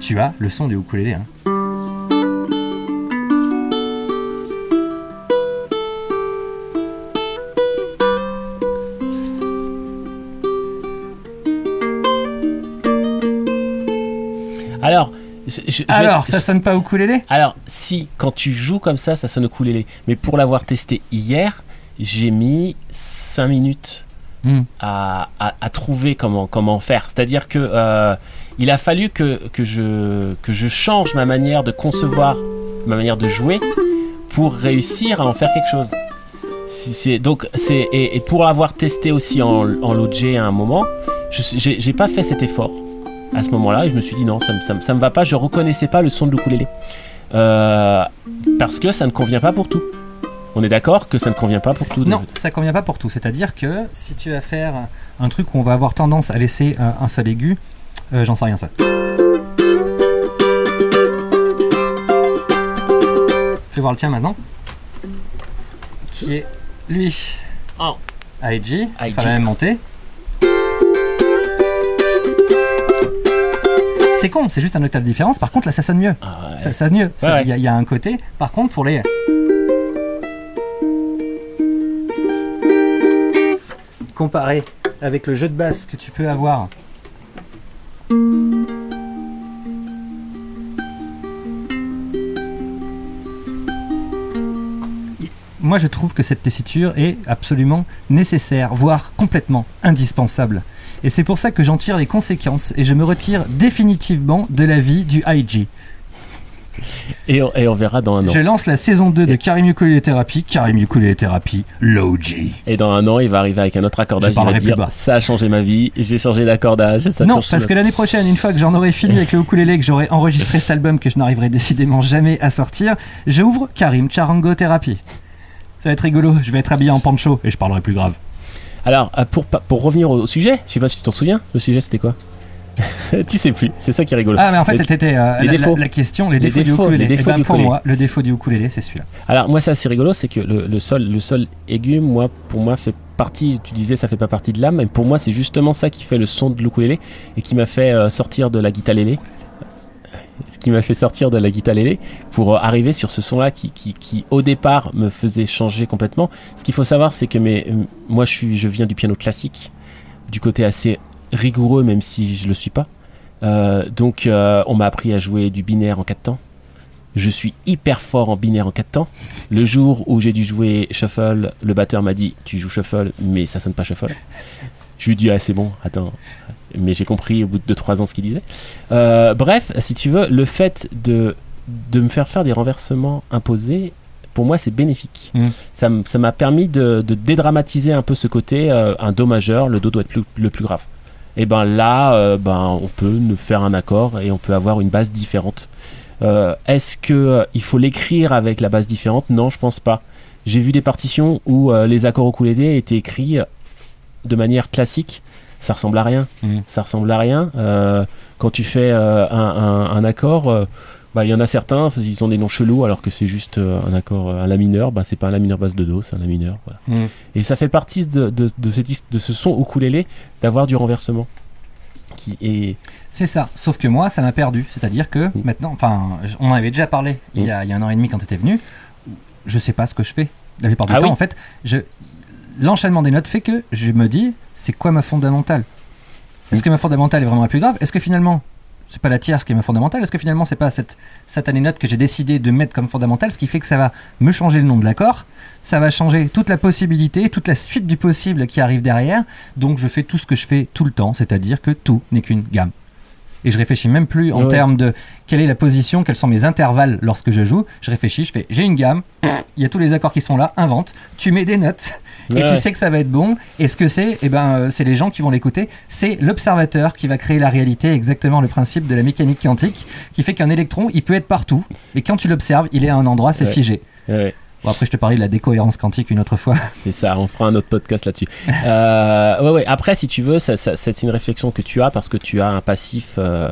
Tu as le son du ukulélé. Hein. Alors, je- ça sonne pas ukulélé? Alors, si, quand tu joues comme ça, ça sonne ukulélé. Mais pour l'avoir testé hier, j'ai mis 5 minutes Hmm. à, à- à trouver comment, comment faire. C'est-à-dire que euh, il a fallu que, que, je, que je change ma manière de concevoir, ma manière de jouer, pour réussir à en faire quelque chose. C'est donc c'est et, et pour l'avoir testé aussi en, en à un moment, je j'ai pas fait cet effort à ce moment-là et je me suis dit non ça me, ça, me- ça me va pas, je reconnaissais pas le son de l'ukulélé Euh, parce que ça ne convient pas pour tout. On est d'accord que ça ne convient pas pour tout. Non, ça convient pas pour tout. C'est-à-dire que si tu vas faire un truc où on va avoir tendance à laisser un, un sol aigu, euh, j'en sais rien ça. Je vais voir le tien maintenant. Qui est lui. Oh. IG. Il IG. faut la même montée. C'est con, c'est juste un octave de différence. Par contre, là, ça sonne mieux. Ah ouais. Ça sonne mieux. Il Ouais, ouais. y, y a un côté. Par contre, pour les. Comparé avec le jeu de basse que tu peux avoir. Moi, je trouve que cette tessiture est absolument nécessaire, voire complètement indispensable. Et c'est pour ça que j'en tire les conséquences et je me retire définitivement de la vie du IG. Et, on, et on verra dans un an. Je lance la saison 2 de Karim Ukulele Therapy, Karim Ukulele Therapy, Low G. Et dans un an, il va arriver avec un autre accordage. Je Il va dire bas. ça a changé ma vie. J'ai changé d'accordage. ça Non, parce que l'année prochaine, une fois que j'en aurai fini avec le ukulélé, que j'aurai enregistré cet album que je n'arriverai décidément jamais à sortir, j'ouvre Karim Charango Therapy. Ça va être rigolo, je vais être habillé en pancho et je parlerai plus grave. Alors, euh, pour, pour revenir au sujet, je sais pas si tu t'en souviens, le sujet c'était quoi? <laughs> Tu sais plus, c'est ça qui est rigolo. Ah, mais en fait, c'était euh, la, la- la question, les, Les défauts, défauts, du ukulélé. les Eh défauts ben, du pour ukulélé. moi, le défaut du ukulélé, c'est celui-là. Alors, moi, c'est assez rigolo, c'est que le, le sol, le sol aigu, moi, pour moi, fait partie, tu disais, ça fait pas partie de l'âme, mais pour moi, c'est justement ça qui fait le son de l'ukulélé et qui m'a fait euh, sortir de la guitare lélé. Ce qui m'a fait sortir de la guitare lélé pour euh, arriver sur ce son-là qui, qui, qui, au départ, me faisait changer complètement. Ce qu'il faut savoir, c'est que euh, moi, je, suis, je viens du piano classique, du côté assez rigoureux, même si je le suis pas. Euh, donc, on m'a appris à jouer du binaire en 4 temps. Je suis hyper fort en binaire en 4 temps. Le jour où j'ai dû jouer shuffle, le batteur m'a dit Tu joues shuffle, mais ça sonne pas shuffle. Je lui dit Ah, c'est bon, attends. Mais j'ai compris au bout de 2-3 ans ce qu'il disait. Euh, bref, si tu veux, le fait de, de me faire faire des renversements imposés, pour moi, c'est bénéfique. Mm. Ça m'a permis de, de dédramatiser un peu ce côté euh, un Do majeur, le Do doit être plus- le plus grave. Et ben là, euh, ben, on peut faire un accord et on peut avoir une base différente. Est-ce que il faut l'écrire avec la base différente? Non, je pense pas. J'ai vu des partitions où les accords ukulélé étaient écrits de manière classique. Ça ressemble à rien. Mhm. Ça ressemble à rien. Euh, quand tu fais euh, un, un- un accord, euh, bah, il y en a certains, ils ont des noms chelous alors que c'est juste un accord, un la mineur. Bah, c'est pas un la mineur base de do, c'est un la mineur. Voilà. Et ça fait partie de, de, de, cette de ce son ukulélé d'avoir du renversement. Qui est... C'est ça, sauf que moi, ça m'a perdu. C'est-à-dire que Mm. maintenant, enfin, on en avait déjà parlé il, y a, il y a un an et demi quand tu étais venu. Je sais pas ce que je fais. La plupart du Ah temps, oui en fait, je... l'enchaînement des notes fait que je me dis, c'est quoi ma fondamentale? Est-ce que ma fondamentale est vraiment la plus grave? Est-ce que finalement, c'est pas la tierce qui est ma fondamentale? Est-ce que finalement, c'est pas cette satanée note que j'ai décidé de mettre comme fondamentale, ce qui fait que ça va me changer le nom de l'accord, ça va changer toute la possibilité, toute la suite du possible qui arrive derrière. Donc je fais tout ce que je fais tout le temps, c'est-à-dire que tout n'est qu'une gamme. Et je réfléchis même plus en Ouais. termes de quelle est la position, quels sont mes intervalles lorsque je joue. Je réfléchis, je fais j'ai une gamme, il y a tous les accords qui sont là, invente, tu mets des notes et tu sais que ça va être bon. Et ce que c'est, eh ben, euh, c'est les gens qui vont l'écouter. C'est l'observateur qui va créer la réalité, exactement le principe de la mécanique quantique, qui fait qu'un électron, il peut être partout. Et quand tu l'observes, il est à un endroit, c'est Ouais. figé. Bon, après, je te parlais de la décohérence quantique une autre fois. <laughs> C'est ça, on fera un autre podcast là-dessus. Euh, ouais, ouais. Après, si tu veux, c'est une réflexion que tu as parce que tu as un passif euh,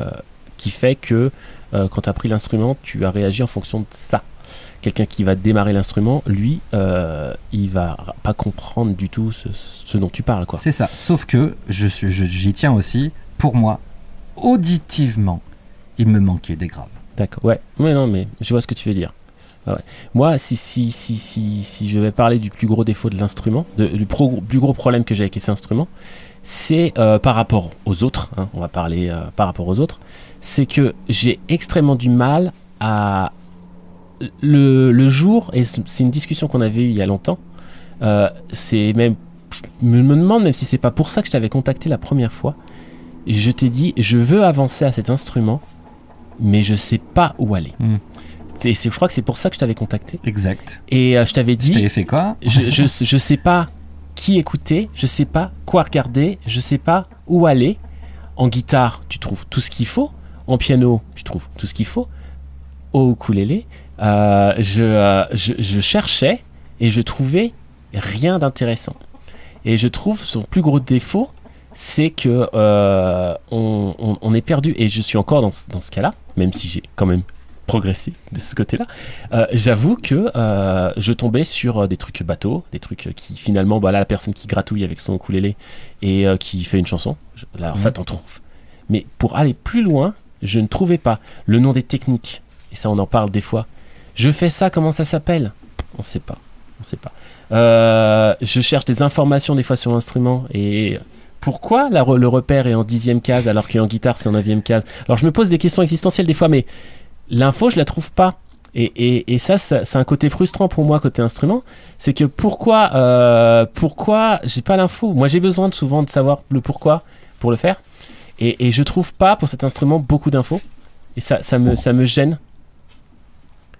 qui fait que euh, quand tu as pris l'instrument, tu as réagi en fonction de ça. Quelqu'un qui va démarrer l'instrument, lui, il va pas comprendre du tout ce, ce dont tu parles, quoi. C'est ça. Sauf que je suis, j'y tiens aussi. Pour moi, auditivement, il me manquait des graves. D'accord. Ouais. Ouais, non, mais je vois ce que tu veux dire. Ouais. Moi, si, si, si, si, si je vais parler du plus gros défaut de l'instrument, du plus gros problème que j'ai avec cet instrument, c'est euh, par rapport aux autres, hein, on va parler euh, par rapport aux autres, c'est que j'ai extrêmement du mal à. Le, jour, et c'est une discussion qu'on avait eue il y a longtemps, euh, c'est même. Je me demande même si c'est pas pour ça que je t'avais contacté la première fois. Je t'ai dit, je veux avancer à cet instrument, mais je sais pas où aller. Hmm. Et je crois que c'est pour ça que je t'avais contacté. Exact. Et euh, je t'avais Je dit, t'avais fait quoi? je, je, je sais pas qui écouter, je sais pas quoi regarder, je sais pas où aller. En guitare, tu trouves tout ce qu'il faut. En piano, tu trouves tout ce qu'il faut. Au ukulélé, euh, je, euh, je, je cherchais et je trouvais rien d'intéressant. Et je trouve son plus gros défaut, c'est que euh, on, on- on est perdu. Et je suis encore dans, dans ce cas-là, même si j'ai quand même progressé de ce côté-là. Euh, J'avoue que euh, je tombais sur euh, des trucs bateaux, des trucs qui finalement, bah là, la personne qui gratouille avec son ukulélé et euh, qui fait une chanson, je- là, alors ça Mhm. t'en trouves. Mais pour aller plus loin, je ne trouvais pas le nom des techniques. Et ça, on en parle des fois. Je fais ça, comment ça s'appelle? On sait pas. On sait pas. Je cherche des informations des fois sur l'instrument et pourquoi la le repère est en dixième case alors qu'en guitare c'est en neuvième case? Alors je me pose des questions existentielles des fois, mais l'info je la trouve pas. Et, et, et ça, ça- c'est un côté frustrant pour moi côté instrument, c'est que pourquoi, euh, pourquoi j'ai pas l'info? Moi j'ai besoin de, souvent de savoir le pourquoi pour le faire, et, et je trouve pas pour cet instrument beaucoup d'infos, et ça, ça me, ça me gêne,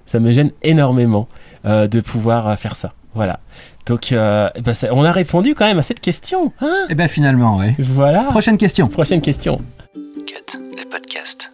ça me gêne énormément euh, de pouvoir euh, faire ça. Voilà. Donc euh, eh ben, ça- on a répondu quand même à cette question. Hein? Eh ben finalement, ouais. voilà. Prochaine question. Prochaine question. Cut, les podcasts.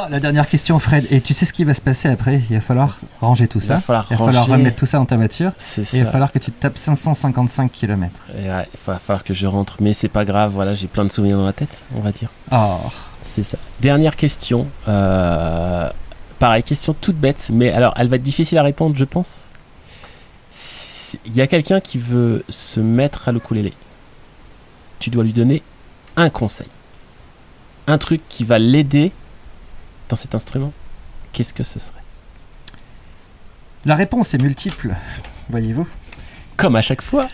Ah, la dernière question, Fred. Et tu sais ce qui va se passer après? Il va falloir ranger tout Il va ça. falloir Il va falloir remettre tout ça dans ta voiture. Et ça. il va falloir que tu tapes 555 km. Et ouais, il va falloir que je rentre, mais c'est pas grave. Voilà, j'ai plein de souvenirs dans la tête, on va dire. Oh. C'est ça. Dernière question. Euh, pareil, question toute bête, mais alors elle va être difficile à répondre, je pense. Il y a quelqu'un qui veut se mettre à l'ukulélé. Tu dois lui donner un conseil. Un truc qui va l'aider dans cet instrument. Qu'est-ce que ce serait? La réponse est multiple, voyez-vous. Comme à chaque fois.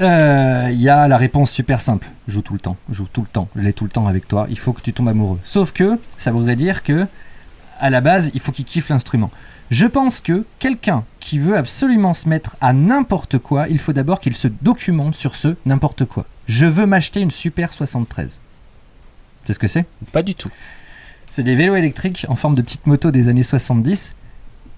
Euh, Il y a la réponse super simple. Joue tout le temps. Joue tout le temps. Je l'ai tout le temps avec toi. Il faut que tu tombes amoureux. Sauf que ça voudrait dire que, à la base, il faut qu'il kiffe l'instrument. Je pense que quelqu'un qui veut absolument se mettre à n'importe quoi, il faut d'abord qu'il se documente sur ce n'importe quoi. Je veux m'acheter une Super 73. C'est ce que c'est? Pas du tout. C'est des vélos électriques en forme de petite moto des années 70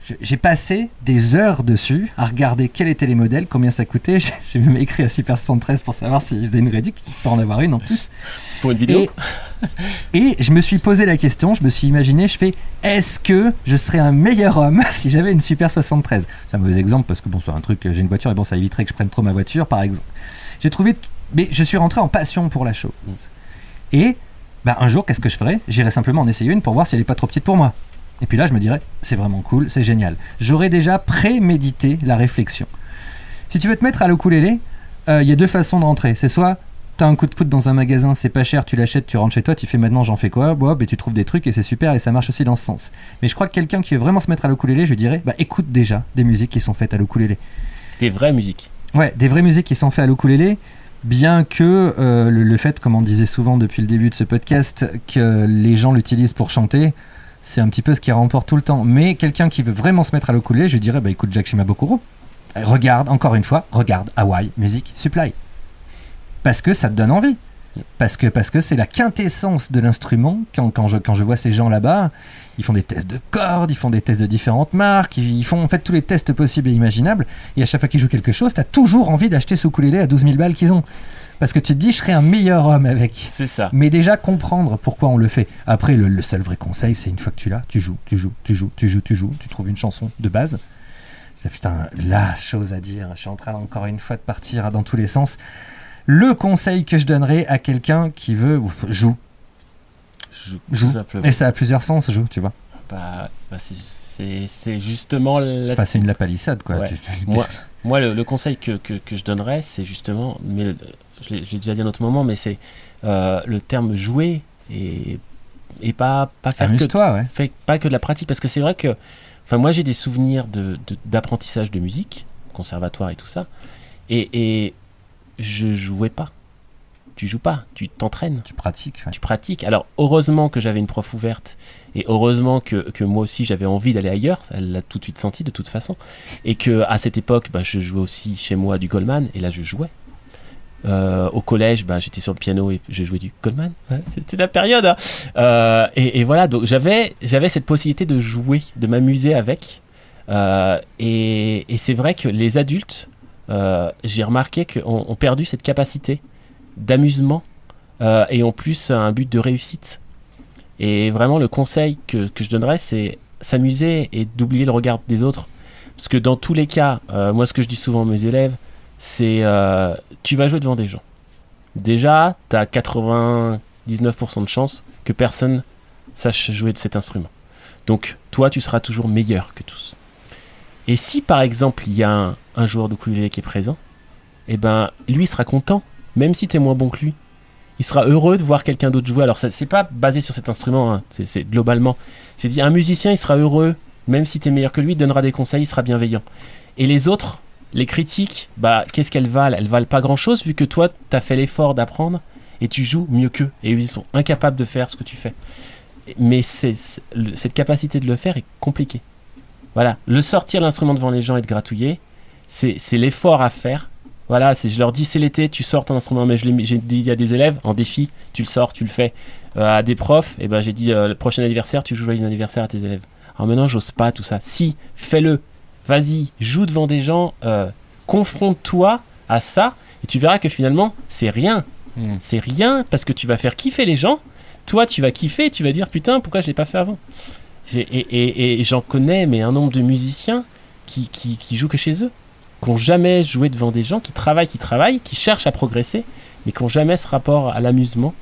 Je- J'ai passé des heures dessus à regarder quels étaient les modèles, combien ça coûtait. <laughs> J'ai même écrit à Super 73 pour savoir s'ils faisaient une réduc. Il peut en avoir une en plus. Pour une vidéo Et, et je me suis posé la question, je me suis imaginé, je fais est-ce que je serais un meilleur homme <laughs> si j'avais une Super 73 C'est un mauvais exemple parce que bon, c'est un truc, j'ai une voiture et bon, ça éviterait que je prenne trop ma voiture par exemple. J'ai trouvé, mais je suis rentré en passion pour la chose. Et bah, un jour, qu'est-ce que je ferais? J'irais simplement en essayer une pour voir si elle est pas trop petite pour moi. Et puis là, je me dirais, c'est vraiment cool, c'est génial. J'aurais déjà prémédité la réflexion. Si tu veux te mettre à l'ukulélé, euh, il y a deux façons de rentrer. C'est soit t'as un coup de foot dans un magasin, c'est pas cher, tu l'achètes, tu rentres chez toi, tu fais maintenant j'en fais quoi? Bon, ben, tu trouves des trucs et c'est super et ça marche aussi dans ce sens. Mais je crois que quelqu'un qui veut vraiment se mettre à l'ukulélé, je lui dirais, bah écoute déjà des musiques qui sont faites à l'ukulélé. Des vraies musiques. Ouais, des vraies musiques qui sont faites à l'ukulélé, bien que euh, le, le fait, comme on disait souvent depuis le début de ce podcast, que les gens l'utilisent pour chanter, c'est un petit peu ce qui remporte tout le temps. Mais quelqu'un qui veut vraiment se mettre à l'ukulélé, je lui dirais, bah écoute Jack Shimabukuro, regarde, encore une fois, regarde Hawaii Music Supply. Parce que ça te donne envie. Parce que parce que c'est la quintessence de l'instrument. Quand, quand, je, quand je vois ces gens là-bas, ils font des tests de cordes, ils font des tests de différentes marques, ils, ils font en fait tous les tests possibles et imaginables. Et à chaque fois qu'ils jouent quelque chose, t'as toujours envie d'acheter ce ukulélé à 12 000 balles qu'ils ont. Parce que tu te dis, je serais un meilleur homme avec. C'est ça. Mais déjà comprendre pourquoi on le fait. Après, le, le seul vrai conseil, c'est une fois que tu l'as, tu joues, tu joues, tu joues, tu joues, tu joues, tu trouves une chanson de base. Putain, la chose à dire. Je suis en train encore une fois de partir dans tous les sens. Le conseil que je donnerais à quelqu'un qui veut ouf, joue. Joue. Et ça a plusieurs sens, joue, tu vois. Bah, bah, c'est- justement la Enfin, c'est une la palissade, quoi. Ouais. Tu- tu- Moi, moi, le, le conseil que, que, que je donnerais, c'est justement, mais euh, je l'ai déjà dit à un autre moment, mais c'est euh, le terme jouer et, et pas, pas faire que, Amuse-toi, ouais. fait pas que de la pratique. Parce que c'est vrai que, enfin, moi j'ai des souvenirs de- de- d'apprentissage de, musique, conservatoire et tout ça, et, et je jouais pas. Tu joues pas, tu t'entraînes Tu pratiques. ouais. tu pratiques. Alors, heureusement que j'avais une prof ouverte et heureusement que, que moi aussi j'avais envie d'aller ailleurs. Elle l'a tout de suite senti de toute façon. Et que à cette époque, bah, je jouais aussi chez moi du Goldman et là je jouais. Euh, au collège, bah, j'étais sur le piano et je jouais du Goldman. Ouais, C'était la période. hein. Euh, et, et voilà, donc j'avais j'avais cette possibilité de jouer, de m'amuser avec. Euh, et et c'est vrai que les adultes, j'ai remarqué qu'on ont perdu cette capacité d'amusement euh, et en plus un but de réussite. Et vraiment, le conseil que, que je donnerais, c'est s'amuser et d'oublier le regard des autres. Parce que dans tous les cas, euh, moi, ce que je dis souvent à mes élèves, c'est euh, tu vas jouer devant des gens. Déjà, tu as 99% de chances que personne sache jouer de cet instrument. Donc, toi, tu seras toujours meilleur que tous. Et si, par exemple, il y a un, un joueur de ukulélé qui est présent, eh ben, lui sera content, même si tu es moins bon que lui il sera heureux de voir quelqu'un d'autre jouer. Alors, ça, c'est pas basé sur cet instrument, hein, c'est, globalement. C'est dit, un musicien, il sera heureux, même si tu es meilleur que lui, il donnera des conseils, il sera bienveillant. Et les autres, les critiques, bah, qu'est-ce qu'elles valent? Elles valent pas grand-chose, vu que toi, tu as fait l'effort d'apprendre et tu joues mieux qu'eux. Et ils sont incapables de faire ce que tu fais. Mais c'est, cette capacité de le faire est compliquée. Voilà, le sortir l'instrument devant les gens et de gratouiller, c'est l'effort à faire. Voilà, je leur dis c'est l'été, tu sors ton instrument, mais je j'ai dit à des élèves en défi, tu le sors, tu le fais. Euh, à des profs, et ben j'ai dit euh, le prochain anniversaire, tu joues joyeux anniversaire à tes élèves. Alors maintenant, j'ose pas tout ça. Si, fais-le, vas-y, joue devant des gens, euh, confronte-toi à ça, et tu verras que finalement, c'est rien. Mm. C'est rien parce que tu vas faire kiffer les gens. Toi, tu vas kiffer, et tu vas dire putain, pourquoi je l'ai pas fait avant? Et- et j'en connais, mais un nombre de musiciens qui, qui, qui jouent que chez eux, qui n'ont jamais joué devant des gens, qui travaillent, qui travaillent, qui cherchent à progresser, mais qui n'ont jamais ce rapport à l'amusement.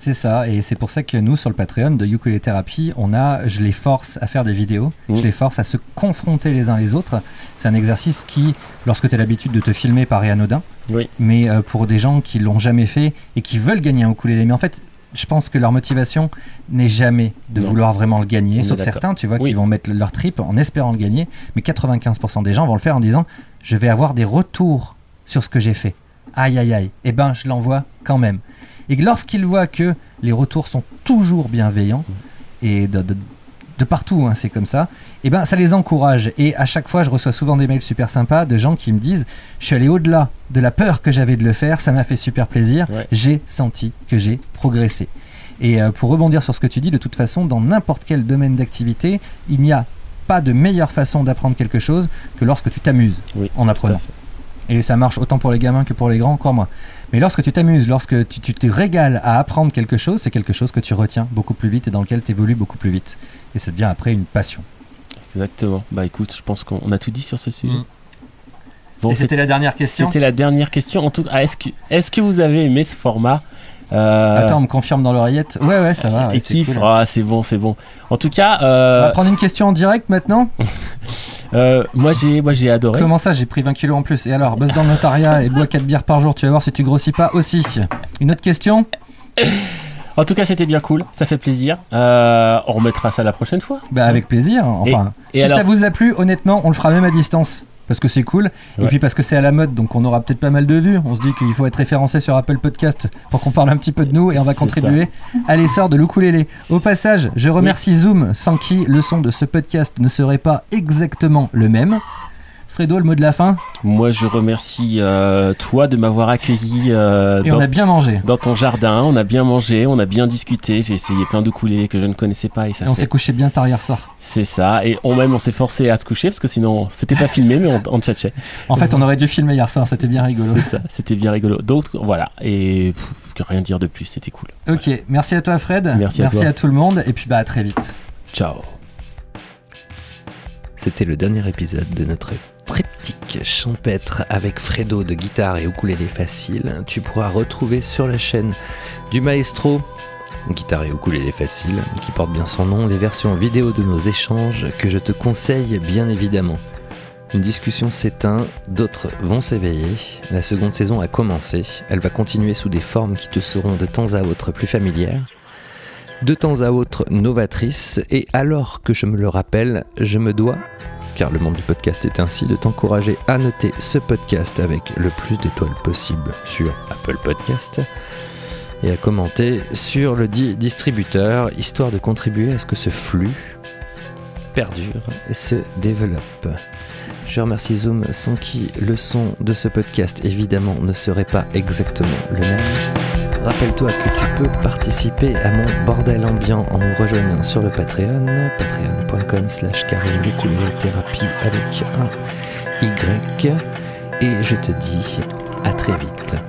C'est ça, et c'est pour ça que nous, sur le Patreon de Ukulele Therapy, on a, je les force à faire des vidéos, Mhm. je les force à se confronter les uns les autres. C'est un exercice qui, lorsque tu as l'habitude de te filmer, paraît anodin, Oui. mais euh, pour des gens qui l'ont jamais fait et qui veulent gagner un ukulélé, mais en fait, je pense que leur motivation n'est jamais de Non. vouloir vraiment le gagner, On sauf certains, tu vois, Oui. qui vont mettre leur trip en espérant le gagner, mais 95% des gens vont le faire en disant, je vais avoir des retours sur ce que j'ai fait. Aïe aïe aïe, eh ben je l'envoie quand même. Et que lorsqu'ils voient que les retours sont toujours bienveillants, et de, de- de partout, hein, c'est comme ça, et ben ça les encourage. Et à chaque fois, je reçois souvent des mails super sympas de gens qui me disent Je suis allé au-delà de la peur que j'avais de le faire, ça m'a fait super plaisir, Ouais. j'ai senti que j'ai progressé. Et euh, pour rebondir sur ce que tu dis, de toute façon, dans n'importe quel domaine d'activité, il n'y a pas de meilleure façon d'apprendre quelque chose que lorsque tu t'amuses Oui, en apprenant. Et ça marche autant pour les gamins que pour les grands, encore moins. Mais lorsque tu t'amuses, lorsque tu, tu te régales à apprendre quelque chose, c'est quelque chose que tu retiens beaucoup plus vite et dans lequel tu évolues beaucoup plus vite. Et ça devient après une passion. Exactement. Bah écoute, je pense qu'on a tout dit sur ce sujet. Mm. Bon, et c'était la dernière question C'était la dernière question. En tout cas, est-ce que, est-ce que vous avez aimé ce format Euh, Attends, on me confirme dans l'oreillette. Ouais, ouais, ça va. et c'est kiff. cool. Ah, c'est bon, c'est bon. En tout cas, On euh, va prendre une question en direct maintenant? <laughs> Euh, moi j'ai, moi j'ai adoré. Comment ça, j'ai pris 20 kilos en plus? Et alors, bosse dans le notariat et bois 4 bières par jour, tu vas voir si tu grossis pas aussi. Une autre question? En tout cas, c'était bien cool. Ça fait plaisir. On remettra ça la prochaine fois. Bah avec plaisir. Enfin, Et si alors ça vous a plu, honnêtement, on le fera même à distance. Parce que c'est cool. Et puis parce que c'est à la mode, donc on aura peut-être pas mal de vues. On se dit qu'il faut être référencé sur Apple Podcast pour qu'on parle un petit peu de nous et on va contribuer à l'essor de l'ukulélé. Au passage, je remercie Zoom, sans qui le son de ce podcast ne serait pas exactement le même. Fredo, le mot de la fin. Moi, je remercie euh, toi de m'avoir accueilli euh, Et dans, on a bien mangé. dans ton jardin. On a bien mangé, on a bien discuté. J'ai essayé plein de coulées que je ne connaissais pas et ça Et on s'est couché bien tard hier soir. C'est ça. Et on même on s'est forcé à se coucher parce que sinon c'était pas filmé, mais on, on tchatchait. En fait, on aurait dû filmer hier soir, c'était bien rigolo. C'est ça. C'était bien rigolo. Donc voilà. Et pff, rien dire de plus. C'était cool. Ok, merci à toi Fred. Merci à toi. tout le monde. Et puis bah à très vite. Ciao. C'était le dernier épisode de notre triptyque champêtre avec Fredo de guitare et ukulélé facile. Tu pourras retrouver sur la chaîne du maestro guitare et ukulélé facile, qui porte bien son nom, les versions vidéo de nos échanges que je te conseille bien évidemment. Une discussion s'éteint, d'autres vont s'éveiller. La seconde saison a commencé. Elle va continuer sous des formes qui te seront de temps à autre plus familières de temps à autre novatrices, et alors que je me le rappelle, je me dois, car le monde du podcast est ainsi, de t'encourager à noter ce podcast avec le plus d'étoiles possible sur Apple Podcast et à commenter sur le dit distributeur, histoire de contribuer à ce que ce flux perdure et se développe. Je remercie Zoom sans qui le son de ce podcast évidemment ne serait pas exactement le même. Rappelle-toi que tu peux participer à mon bordel ambiant en me rejoignant sur le Patreon, patreon.com slash thérapie avec un Y. Et je te dis à très vite.